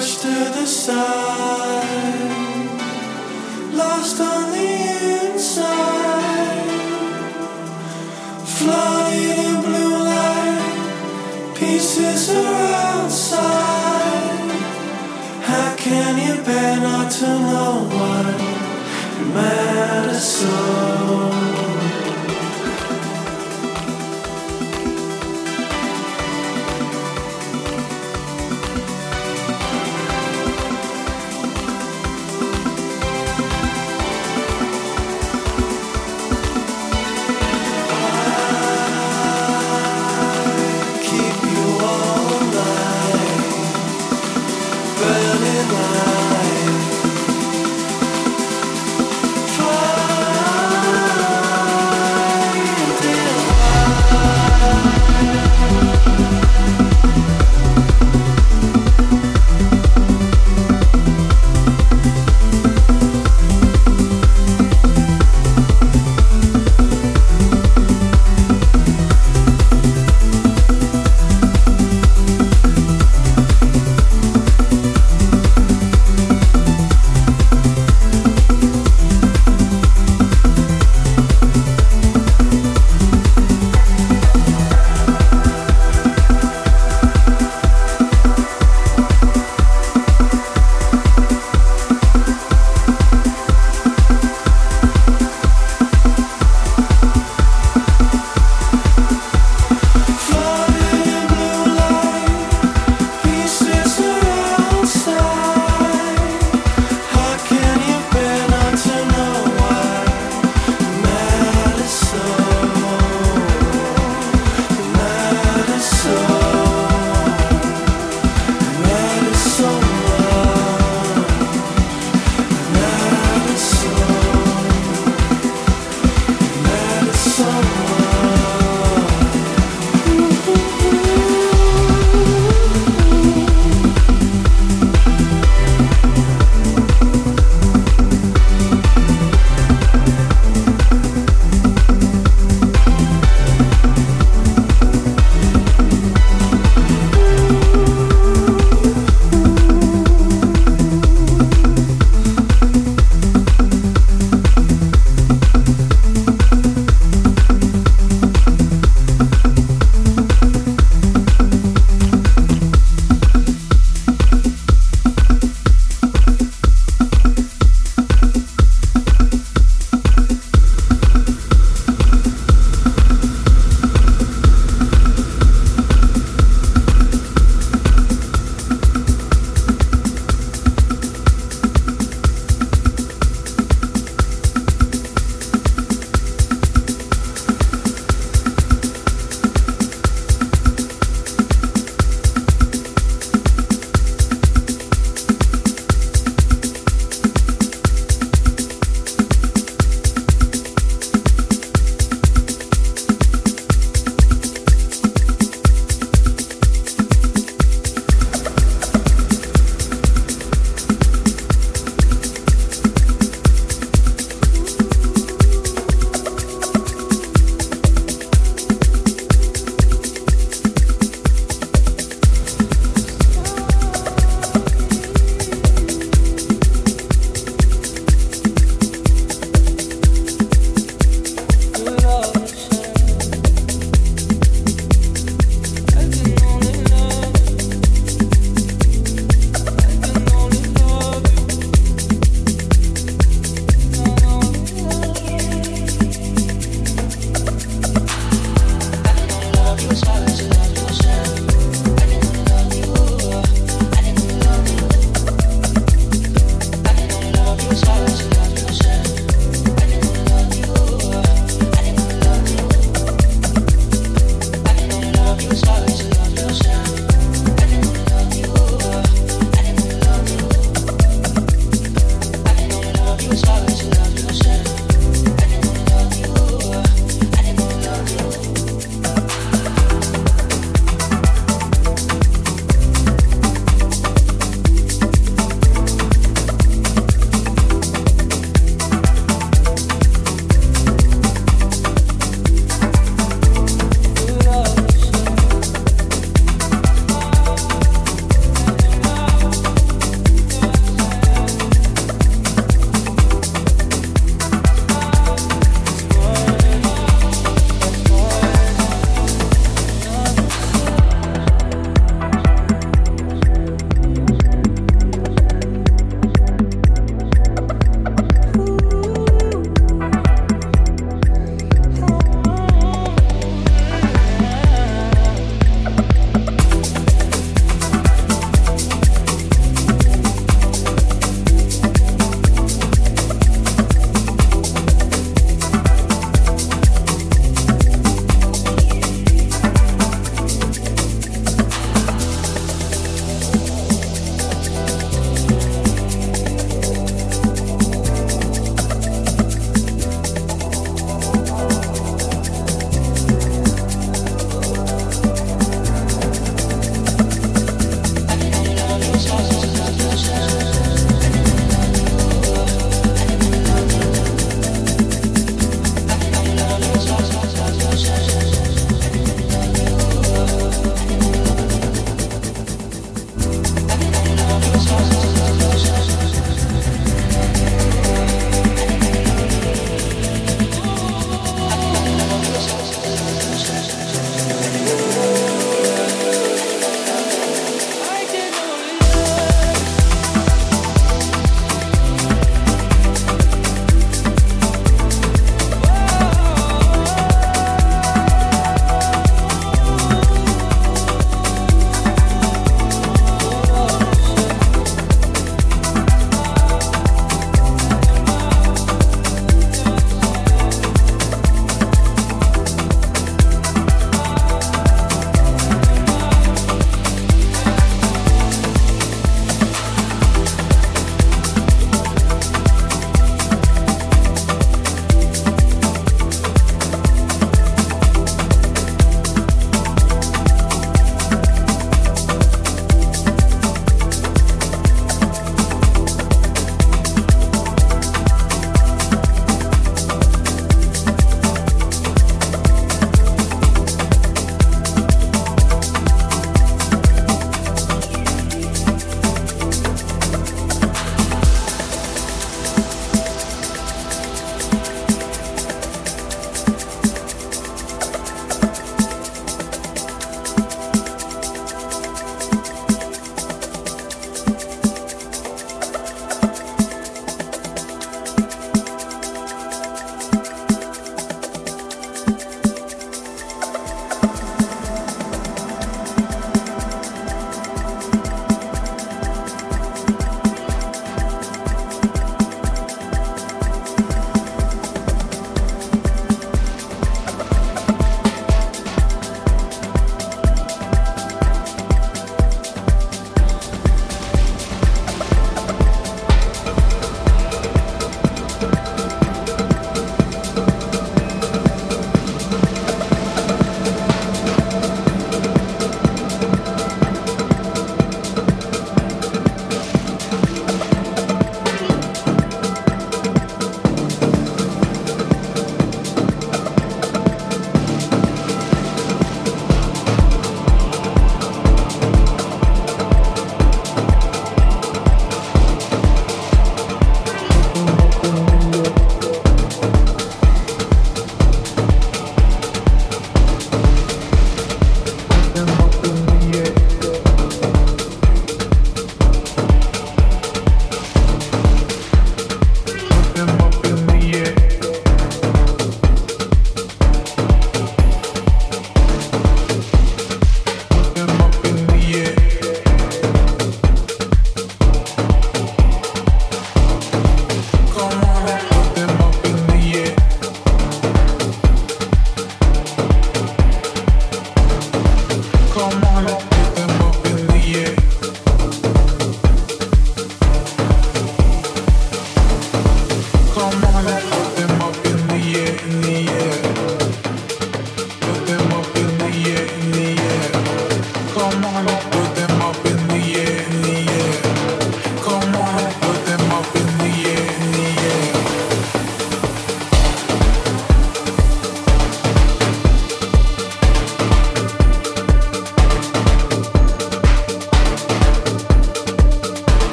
pushed to the side, lost on the inside, flooded in blue light, pieces are outside. How can you bear not to know why matters so?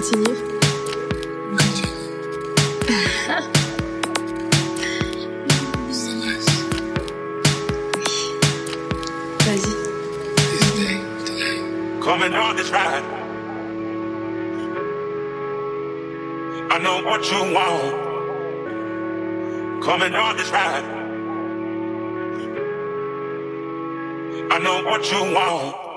continue. Vas-y. Coming on this ride. I know what you want. Coming on this ride. I know what you want.